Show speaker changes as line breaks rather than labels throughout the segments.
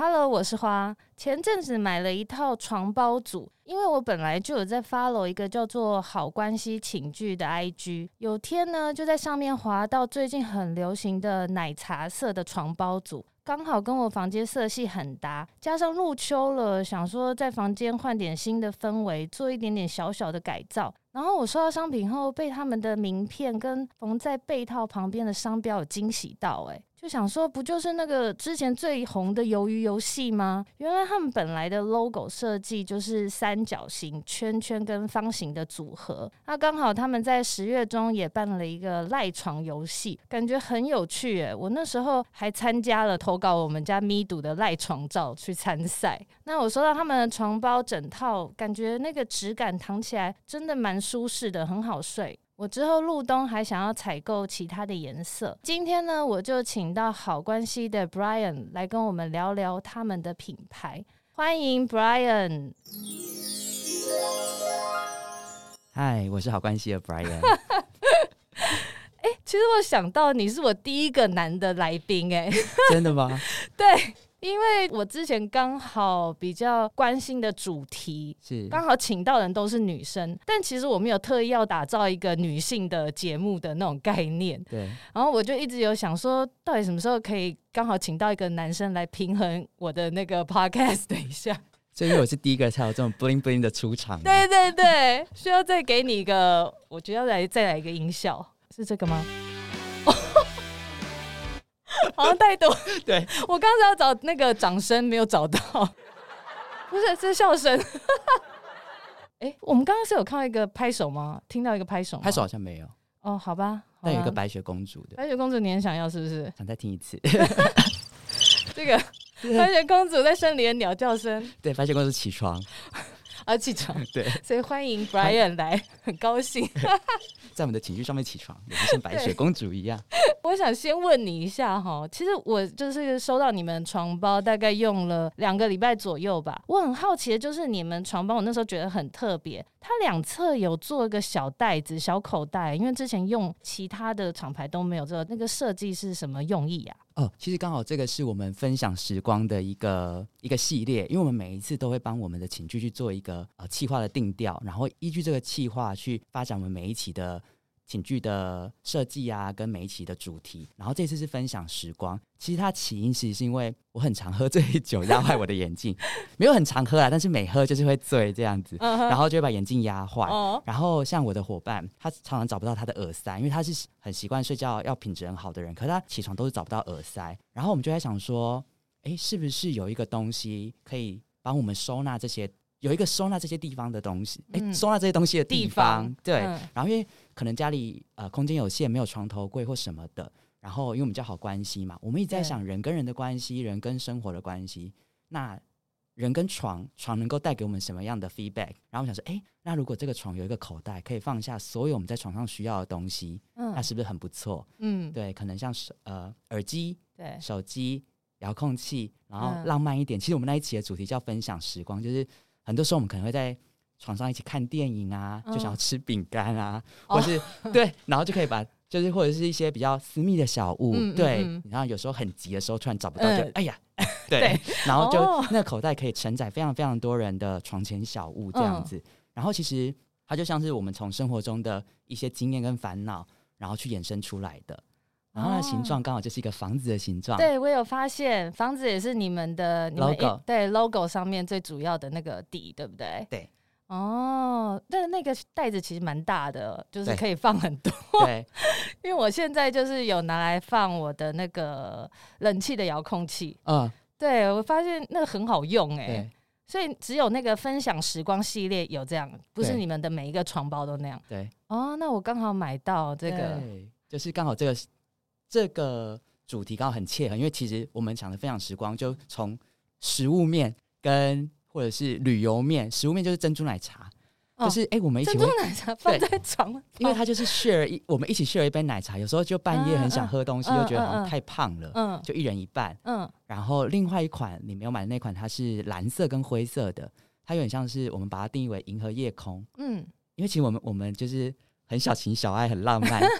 Hello，我是花。前阵子买了一套床包组，因为我本来就有在 follow 一个叫做“好关系寝具”的 IG，有天呢就在上面滑到最近很流行的奶茶色的床包组，刚好跟我房间色系很搭，加上入秋了，想说在房间换点新的氛围，做一点点小小的改造。然后我收到商品后，被他们的名片跟缝在被套旁边的商标有惊喜到，欸，就想说，不就是那个之前最红的鱿鱼游戏吗？原来他们本来的 logo 设计就是三角形、圈圈跟方形的组合。那刚好他们在十月中也办了一个赖床游戏，感觉很有趣耶。我那时候还参加了投稿我们家咪读的赖床照去参赛。那我收到他们的床包整套，感觉那个质感躺起来真的蛮舒适的，很好睡。我之后入冬还想要采购其他的颜色。今天呢，我就请到好关系的 Brian 来跟我们聊聊他们的品牌。欢迎 Brian。
嗨，我是好关系的 Brian。
哎、欸，其实我想到你是我第一个男的来宾，哎，
真的吗？
对。因为我之前刚好比较关心的主题是刚好请到的人都是女生，但其实我没有特意要打造一个女性的节目的那种概念。
对，
然后我就一直有想说，到底什么时候可以刚好请到一个男生来平衡我的那个 podcast 等一下。
所以我是第一个才有这种 bling bling 的出场。
对对对，需要再给你一个，我觉得要来再来一个音效，是这个吗？好像太多，
对，
我刚才要找那个掌声，没有找到，不是，是笑声。哎、欸，我们刚刚是有看到一个拍手吗？听到一个拍手？
拍手好像没有。
哦，好吧，
但有一个白雪公主的。
白雪公主，你很想要是不是？
想再听一次。
这个白雪公主在森林的鸟叫声。
对，白雪公主起床。
啊，起床。
对，
所以欢迎 Brian 来，很高兴。
在我们的情绪上面起床，也像白雪公主一样。
我想先问你一下哈，其实我就是收到你们床包，大概用了两个礼拜左右吧。我很好奇的就是你们床包，我那时候觉得很特别，它两侧有做一个小袋子、小口袋，因为之前用其他的厂牌都没有这个，那个设计是什么用意啊？
哦，其实刚好这个是我们分享时光的一个一个系列，因为我们每一次都会帮我们的寝具去做一个呃企划的定调，然后依据这个企划去发展我们每一期的。寝具的设计啊，跟每一期的主题，然后这次是分享时光。其实它起因其实是因为我很常喝醉酒，压坏我的眼镜。没有很常喝啊，但是每喝就是会醉这样子，然后就会把眼镜压坏。然后像我的伙伴，他常常找不到他的耳塞，因为他是很习惯睡觉要品质很好的人，可是他起床都是找不到耳塞。然后我们就在想说，哎，是不是有一个东西可以帮我们收纳这些？有一个收纳这些地方的东西，哎、嗯，收纳这些东西的地方，地方对。嗯、然后因为可能家里呃空间有限，没有床头柜或什么的。然后因为我们较好关系嘛，我们一直在想人跟人的关系，人跟生活的关系。那人跟床，床能够带给我们什么样的 feedback？然后我想说，哎，那如果这个床有一个口袋，可以放下所有我们在床上需要的东西，嗯，那是不是很不错？嗯，对，可能像是呃耳机、对手机、遥控器，然后浪漫一点。嗯、其实我们那一期的主题叫分享时光，就是。很多时候我们可能会在床上一起看电影啊，就想要吃饼干啊，哦、或是 对，然后就可以把就是或者是一些比较私密的小物，嗯、对，嗯、然后有时候很急的时候突然找不到就，哎呀，对，对然后就、哦、那个口袋可以承载非常非常多人的床前小物这样子，嗯、然后其实它就像是我们从生活中的一些经验跟烦恼，然后去衍生出来的。然后它的形状刚好就是一个房子的形状。对，我有发现，房子也是你们的 logo，对 logo 上面最主要的那个底，对不对？对。哦，但是那个袋子其实蛮大的，就是可以放很多。对。因为我现在就是有拿来放我的那个冷气的遥控器。嗯。对，我发现那个很好用哎。对。所以只有那个分享时光系列有这样，不是你们的每一个床包都那样。对。哦，那我刚好买到这个，就是刚好这个。这个主题刚好很切合，因为其实我们讲的分享时光，就从食物面跟或者是旅游面，食物面就是珍珠奶茶，哦、就是哎，我们一起珍珠奶茶放在床，因为它就是 share 一，我们一起 share 一杯奶茶，有时候就半夜很想喝东西，又、嗯、觉得好像太胖了，嗯，就一人一半，嗯，然后另外一款你没有买的那款，它是蓝色跟灰色的，它有点像是我们把它定义为银河夜空，嗯，因为其实我们我们就是很小情小爱，很浪漫。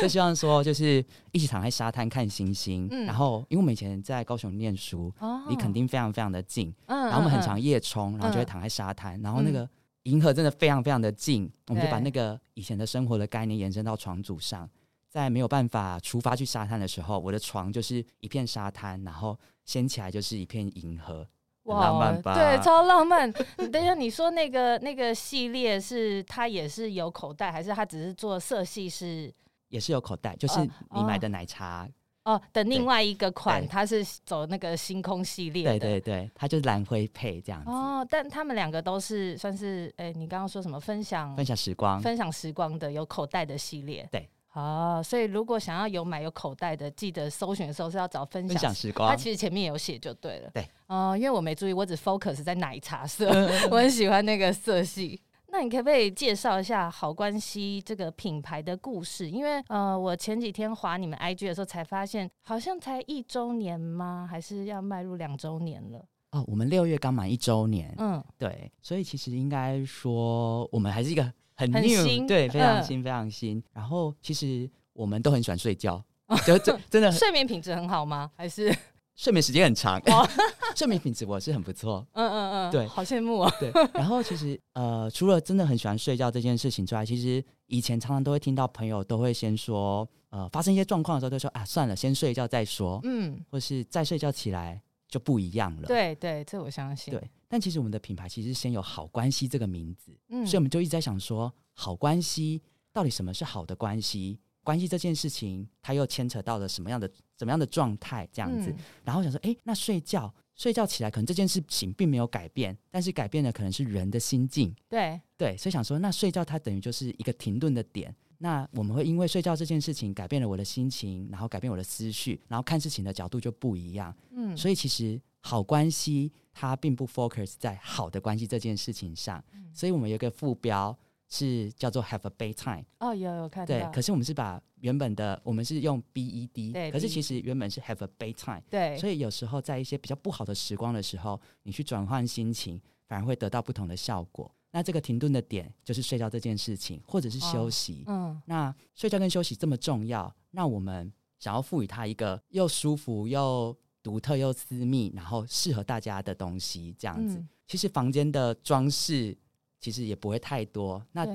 就希望说就是一起躺在沙滩看星星，嗯、然后因为我们以前在高雄念书，哦、离垦丁非常非常的近，嗯、然后我们很常夜冲，然后就会躺在沙滩，嗯、然后那个银河真的非常非常的近，嗯、我们就把那个以前的生活的概念延伸到床组上，在没有办法出发去沙滩的时候，我的床就是一片沙滩，然后掀起来就是一片银河。浪漫吧？
对，超浪漫。等一下，你说那个那个系列是它也是有口袋，还是它只是做色系是？
也是有口袋，就是你买的奶茶
哦，哦的另外一个款，它是走那个星空系列的。
对对对，它就是蓝灰配这样子。
哦，但他们两个都是算是，哎，你刚刚说什么？分享
分享时光，
分享时光的有口袋的系列。
对。
哦，所以如果想要有买有口袋的，记得搜寻的时候是要找分享，
分享时光。
它其实前面有写就对了。
对，
哦、呃，因为我没注意，我只 focus 在奶茶色，我很喜欢那个色系。那你可不可以介绍一下好关系这个品牌的故事？因为呃，我前几天划你们 IG 的时候才发现，好像才一周年吗？还是要迈入两周年了？
哦，我们六月刚满一周年。嗯，对，所以其实应该说，我们还是一个。很新，对，非常新，非常新。然后其实我们都很喜欢睡觉，就真真的
睡眠品质很好吗？还是
睡眠时间很长？睡眠品质我是很不错。嗯嗯嗯，对，
好羡慕啊。
对。然后其实呃，除了真的很喜欢睡觉这件事情之外，其实以前常常都会听到朋友都会先说，呃，发生一些状况的时候都说啊，算了，先睡觉再说。嗯，或是再睡觉起来就不一样了。
对对，这我相信。
对。但其实我们的品牌其实先有好关系这个名字，嗯，所以我们就一直在想说，好关系到底什么是好的关系？关系这件事情，它又牵扯到了什么样的、怎么样的状态这样子？嗯、然后想说，哎，那睡觉睡觉起来，可能这件事情并没有改变，但是改变的可能是人的心境。
对
对，所以想说，那睡觉它等于就是一个停顿的点。那我们会因为睡觉这件事情改变了我的心情，然后改变我的思绪，然后看事情的角度就不一样。嗯，所以其实好关系。它并不 focus 在好的关系这件事情上，嗯、所以我们有一个副标是叫做 Have a bedtime。
哦，有有看到。
对，可是我们是把原本的我们是用 B E D，
对，
可是其实原本是 Have a bedtime。
对，
所以有时候在一些比较不好的时光的时候，你去转换心情，反而会得到不同的效果。那这个停顿的点就是睡觉这件事情，或者是休息。哦、嗯，那睡觉跟休息这么重要，那我们想要赋予它一个又舒服又独特又私密，然后适合大家的东西，这样子。嗯、其实房间的装饰其实也不会太多。那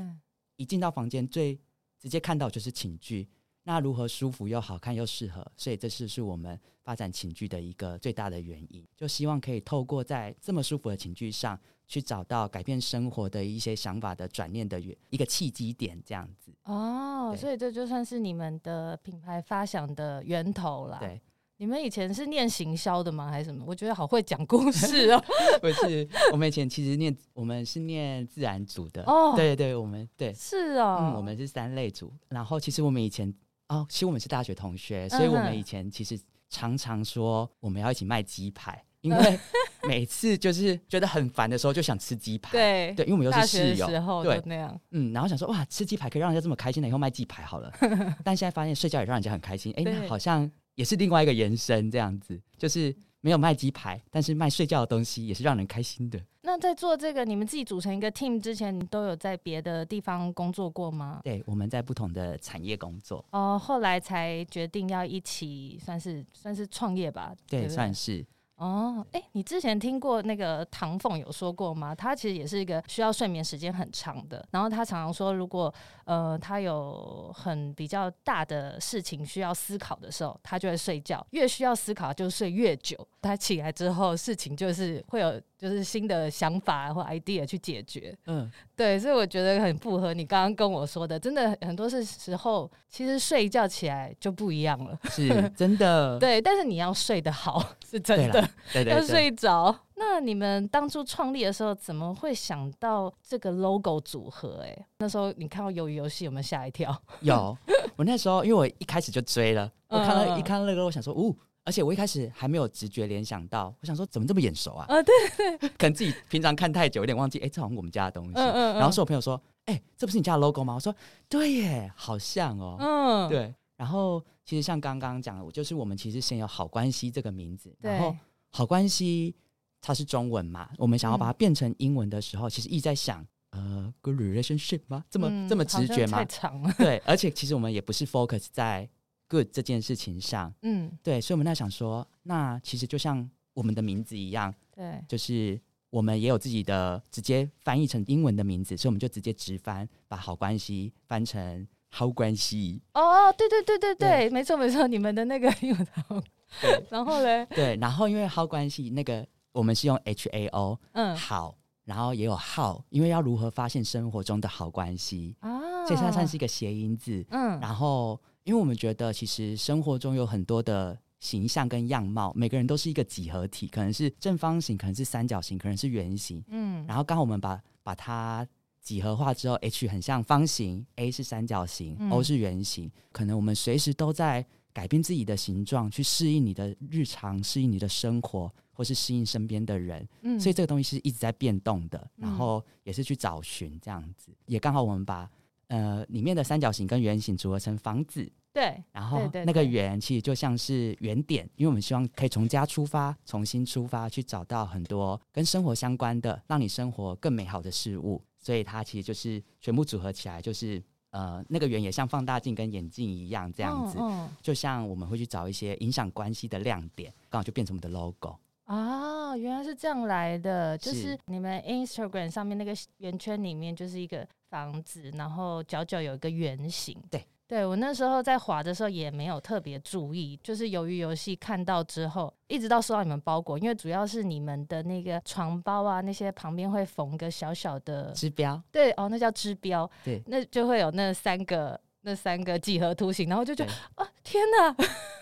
一进到房间，最直接看到就是寝具。那如何舒服又好看又适合？所以这是是我们发展寝具的一个最大的原因。就希望可以透过在这么舒服的寝具上去找到改变生活的一些想法的转念的一个契机点，这样子。
哦，所以这就算是你们的品牌发想的源头了。
对。
你们以前是念行销的吗？还是什么？我觉得好会讲故事哦。
不是，我们以前其实念，我们是念自然组的。哦，对对，我们对
是哦、
嗯，我们是三类组。然后其实我们以前哦，其实我们是大学同学，所以我们以前其实常常说我们要一起卖鸡排，因为每次就是觉得很烦的时候就想吃鸡排。
对
对，因为我们又是室友，
对那样。
嗯，然后想说哇，吃鸡排可以让人家这么开心的，以后卖鸡排好了。但现在发现睡觉也让人家很开心，哎，那好像。也是另外一个延伸，这样子就是没有卖鸡排，但是卖睡觉的东西也是让人开心的。
那在做这个，你们自己组成一个 team 之前，你都有在别的地方工作过吗？
对，我们在不同的产业工作。
哦，后来才决定要一起，算是算是创业吧？
对，
对对
算是。
哦，哎，你之前听过那个唐凤有说过吗？他其实也是一个需要睡眠时间很长的，然后他常常说，如果呃他有很比较大的事情需要思考的时候，他就会睡觉，越需要思考就睡越久。他起来之后，事情就是会有。就是新的想法或 idea 去解决，嗯，对，所以我觉得很符合你刚刚跟我说的，真的很多是时候，其实睡一觉起来就不一样了，
是真的，
对，但是你要睡得好是真的，
对对，
要睡着。那你们当初创立的时候，怎么会想到这个 logo 组合？哎，那时候你看到鱿鱼游戏有没有吓一跳？
有，我那时候因为我一开始就追了，我看到一看到那个，我想说，哦。而且我一开始还没有直觉联想到，我想说怎么这么眼熟啊？啊，对对，可能自己平常看太久，有点忘记。哎，这好像我们家的东西。嗯嗯。然后是我朋友说，哎，这不是你家的 logo 吗？我说，对耶，好像哦。嗯。对。然后其实像刚刚讲的，我就是我们其实先有好关系这个名字，然后好关系它是中文嘛，我们想要把它变成英文的时候，其实一直在想，呃，good relationship 吗？这么、
嗯、
这么直觉吗？
太长了。
对，而且其实我们也不是 focus 在 good 这件事情上。
嗯，
对，所以我们在想说，那其实就像我们的名字一样，
对，
就是我们也有自己的直接翻译成英文的名字，所以我们就直接直翻，把好关系翻成好关系。
哦，对对对对对，对没错没错，你们的那个英文好。对，然后嘞？
对，然后因为好关系那个我们是用 H A O，
嗯，
好，然后也有好，因为要如何发现生活中的好关系啊，所以它算是一个谐音字。嗯，然后因为我们觉得其实生活中有很多的形象跟样貌，每个人都是一个几何体，可能是正方形，可能是三角形，可能是圆形。嗯，然后刚好我们把把它几何化之后，H 很像方形，A 是三角形，嗯，O 是圆形，可能我们随时都在。改变自己的形状，去适应你的日常，适应你的生活，或是适应身边的人。嗯，所以这个东西是一直在变动的，然后也是去找寻这样子。嗯、也刚好我们把呃里面的三角形跟圆形组合成房子。
对，
然后那个圆其实就像是原点，因为我们希望可以从家出发，重新出发，去找到很多跟生活相关的，让你生活更美好的事物。所以它其实就是全部组合起来，就是。呃，那个圆也像放大镜跟眼镜一样，这样子，嗯嗯、就像我们会去找一些影响关系的亮点，刚好就变成我们的 logo。
哦，原来是这样来的，就是你们 Instagram 上面那个圆圈里面就是一个房子，然后角角有一个圆形，
对。
对，我那时候在滑的时候也没有特别注意，就是由于游戏看到之后，一直到收到你们包裹，因为主要是你们的那个床包啊，那些旁边会缝个小小的
支标，
对哦，那叫支标，
对，
那就会有那三个那三个几何图形，然后就觉得啊，天哪，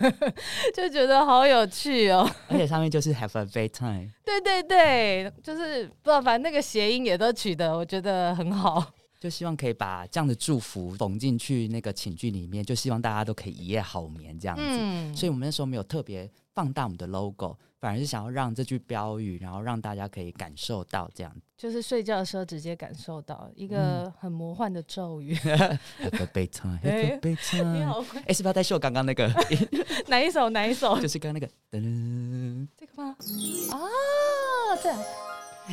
就觉得好有趣哦，
而且上面就是 Have a great time，
对对对，就是不知道，反正那个谐音也都取得我觉得很好。
就希望可以把这样的祝福缝进去那个寝具里面，就希望大家都可以一夜好眠这样子。嗯，所以我们那时候没有特别放大我们的 logo，反而是想要让这句标语，然后让大家可以感受到这样子。
就是睡觉的时候直接感受到一个很魔幻的咒语。
Have a bedtime, have a bedtime。你好会，哎，是不是要再秀刚刚那个？
哪一首？哪一首？
就是刚刚那个。噔，
这个吗？啊，这样。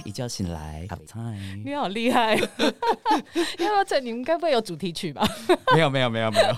一觉醒来 time。
你好厉害，要不要这？你们该不会有主题曲吧？
没有，没有，没有，没有。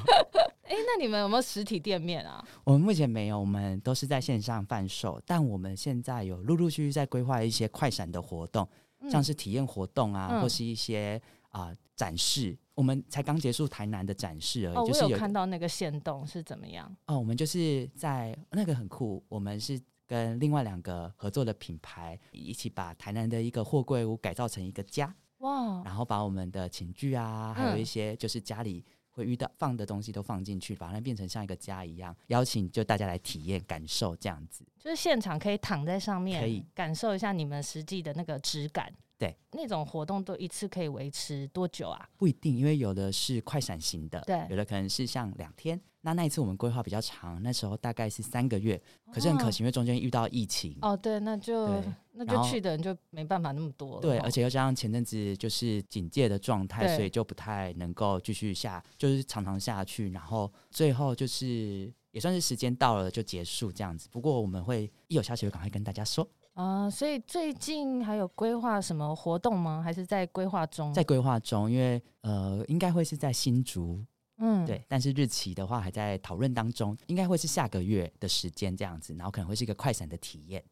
哎，那你们有没有实体店面啊？
我们目前没有，我们都是在线上贩售。但我们现在有陆陆续续在规划一些快闪的活动，嗯、像是体验活动啊，嗯、或是一些啊、呃、展示。我们才刚结束台南的展示而已，
哦、
就是
有看到那个线动是怎么样？
哦，我们就是在那个很酷，我们是。跟另外两个合作的品牌一起把台南的一个货柜屋改造成一个家。哇，然后把我们的寝具啊，还有一些就是家里会遇到放的东西都放进去，把它变成像一个家一样，邀请就大家来体验感受这样子，
就是现场可以躺在上面，可以。感受一下你们实际的那个质感。
对，
那种活动都一次可以维持多久啊？
不一定，因为有的是快闪型的，
对，
有的可能是像两天。那那一次我们规划比较长，那时候大概是三个月，可是很可惜，因为中间遇到疫情。
哦，对，那就那就去的人就没办法那么多了。
对，而且又加上前阵子就是警戒的状态，所以就不太能够继续下，就是常常下去。然后最后就是也算是时间到了就结束这样子。不过我们会一有消息就赶快跟大家说。
啊，所以最近还有规划什么活动吗？还是在规划中？
在规划中，因为呃，应该会是在新竹，嗯，对。但是日期的话还在讨论当中，应该会是下个月的时间这样子，然后可能会是一个快闪的体验。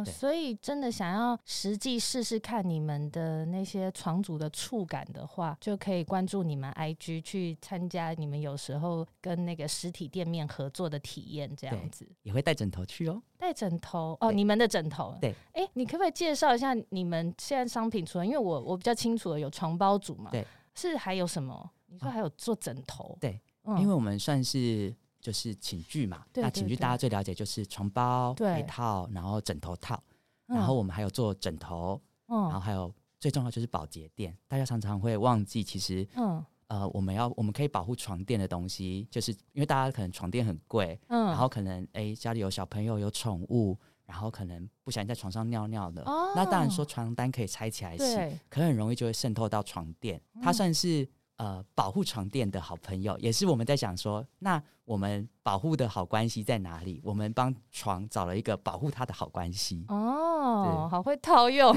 哦，所以真的想要实际试试看你们的那些床组的触感的话，就可以关注你们 IG 去参加你们有时候跟那个实体店面合作的体验，这样子
也会带枕头去哦。
带枕头哦，你们的枕头
对。
哎，你可不可以介绍一下你们现在商品？除了因为我我比较清楚的有床包组嘛，
对，
是还有什么？你说还有做枕头？
对，嗯、因为我们算是。就是寝具嘛，对对对，那寝具大家最了解就是床包、被套，然后枕头套，嗯、然后我们还有做枕头，嗯、然后还有最重要就是保洁垫。大家常常会忘记，其实，嗯、呃，我们要我们可以保护床垫的东西，就是因为大家可能床垫很贵，嗯、然后可能哎家里有小朋友有宠物，然后可能不小心在床上尿尿的，哦、那当然说床单可以拆起来洗，可能很容易就会渗透到床垫，它算是。呃，保护床垫的好朋友，也是我们在想说，那我们保护的好关系在哪里？我们帮床找了一个保护它的好关系。
哦，对好会套用。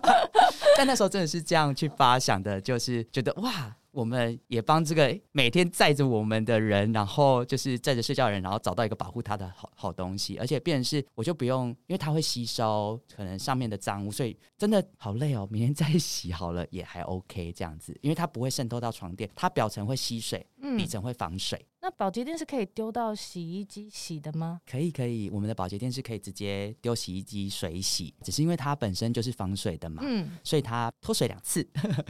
但那时候真的是这样去发想的，就是觉得哇。我们也帮这个每天载着我们的人，然后就是载着睡觉的人，然后找到一个保护他的好好东西，而且变成是我就不用，因为它会吸收可能上面的脏污，所以真的好累哦。明天再洗好了也还 OK 这样子，因为它不会渗透到床垫，它表层会吸水，底层会防水。嗯，
那保洁垫是可以丢到洗衣机洗的吗？
可以可以，我们的保洁垫是可以直接丢洗衣机水洗，只是因为它本身就是防水的嘛，嗯，所以它脱水两次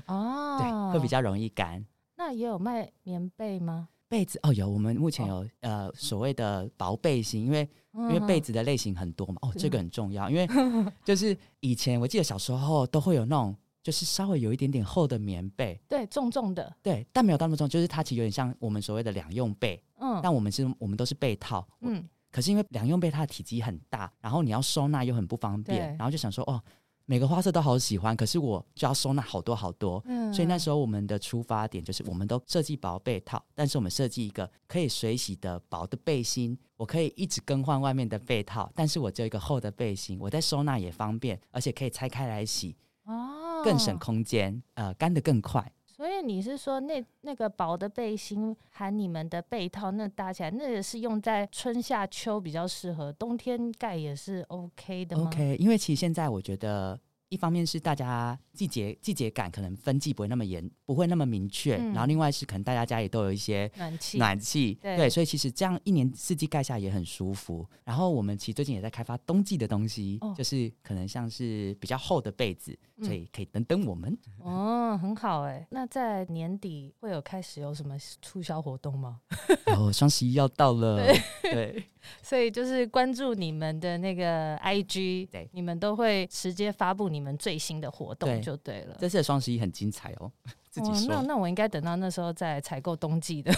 哦，对，会比较容易干。
那也有卖棉被吗？
被子哦，有，我们目前有、哦、呃所谓的薄被型，因为、嗯、因为被子的类型很多嘛，哦，这个很重要，因为 就是以前我记得小时候都会有那种就是稍微有一点点厚的棉被，
对，重重的，
对，但没有那么重，就是它其实有点像我们所谓的两用被，嗯，但我们是我们都是被套，嗯，可是因为两用被它的体积很大，然后你要收纳又很不方便，然后就想说哦。每个花色都好喜欢，可是我就要收纳好多好多，嗯，所以那时候我们的出发点就是，我们都设计薄被套，但是我们设计一个可以水洗的薄的背心，我可以一直更换外面的被套，但是我只有一个厚的背心，我在收纳也方便，而且可以拆开来洗，哦，更省空间，呃，干得更快。
所以你是说那那个薄的背心含你们的被套，那搭起来那也是用在春夏秋比较适合，冬天盖也是 OK 的吗
？OK，因为其实现在我觉得。一方面是大家季节季节感可能分季不会那么严，不会那么明确。嗯、然后另外是可能大家家里都有一些暖气，暖气对，对，所以其实这样一年四季盖下也很舒服。然后我们其实最近也在开发冬季的东西，哦、就是可能像是比较厚的被子，所以可以等等我们。
哦，很好哎。那在年底会有开始有什么促销活动吗？
哦，双十一要到了，对。对
所以就是关注你们的那个 IG，对，你们都会直接发布你们最新的活动就对了。
这次的双十一很精彩哦，自己说。
哦、那那我应该等到那时候再采购冬季的。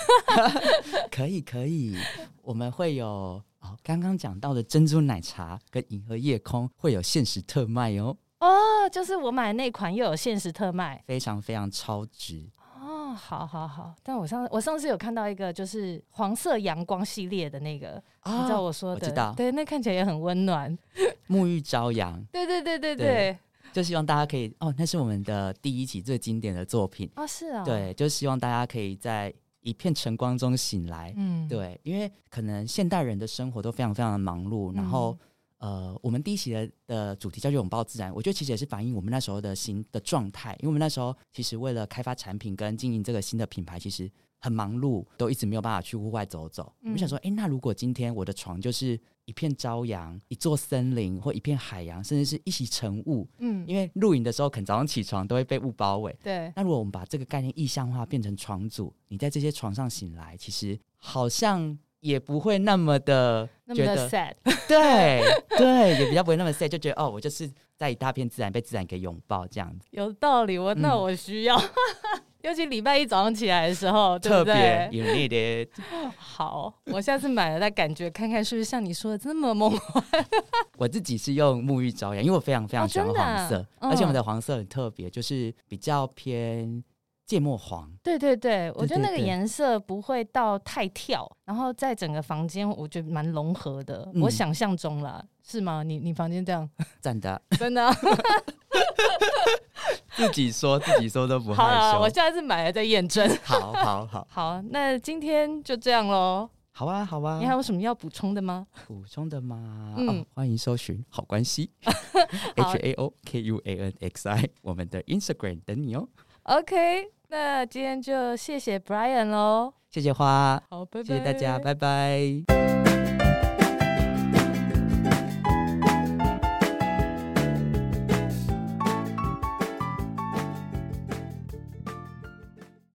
可以可以，我们会有哦，刚刚讲到的珍珠奶茶跟银河夜空会有限时特卖哦。
哦，就是我买的那款又有限时特卖，
非常非常超值。
哦，好好好，但我上我上次有看到一个就是黄色阳光系列的那个，哦、你知道我说的？
我知道，
对，那看起来也很温暖，
沐浴朝阳。
对对对对对，对，
就希望大家可以哦，那是我们的第一期最经典的作品。
哦，是啊，
对，就希望大家可以在一片晨光中醒来，嗯，对，因为可能现代人的生活都非常非常的忙碌，嗯、然后。呃，我们第一期的的主题叫做拥抱自然，我觉得其实也是反映我们那时候的心的状态，因为我们那时候其实为了开发产品跟经营这个新的品牌，其实很忙碌，都一直没有办法去户外走走。嗯、我想说，哎，那如果今天我的床就是一片朝阳，一座森林或一片海洋，甚至是一袭晨雾，嗯，因为露营的时候可能早上起床都会被雾包围，
对。
那如果我们把这个概念意象化，变成床组，你在这些床上醒来，其实好像。也不会那么的觉得
sad，
对对，也比较不会那么 sad，就觉得哦，我就是在一大片自然被自然给拥抱这样子。
有道理，我那我需要，嗯、尤其礼拜一早上起来的时候，特别
you need it。
好，我下次买了再感觉看看是不是像你说的这么梦幻。
我自己是用沐浴朝阳，因为我非常非常喜欢黄色，哦、而且我们的黄色很特别，就是比较偏。芥末黄，
对对对，我觉得那个颜色不会到太跳，然后在整个房间，我觉得蛮融合的。嗯、我想象中了，是吗？你你房间这样？
真的，
真的。
自己说 自己说都不害羞。
好，我下次买了再验证。
好 好好，
好，那今天就这样喽。
好啊，好啊。
你还有什么要补充的吗？
补充的吗？嗯、哦，欢迎搜寻好关系，H A O K U A N X I，我们的 Instagram 等你哦。
OK。那今天就谢谢 Brian 喽，
谢谢花，
好，拜拜，
谢谢大家，拜拜。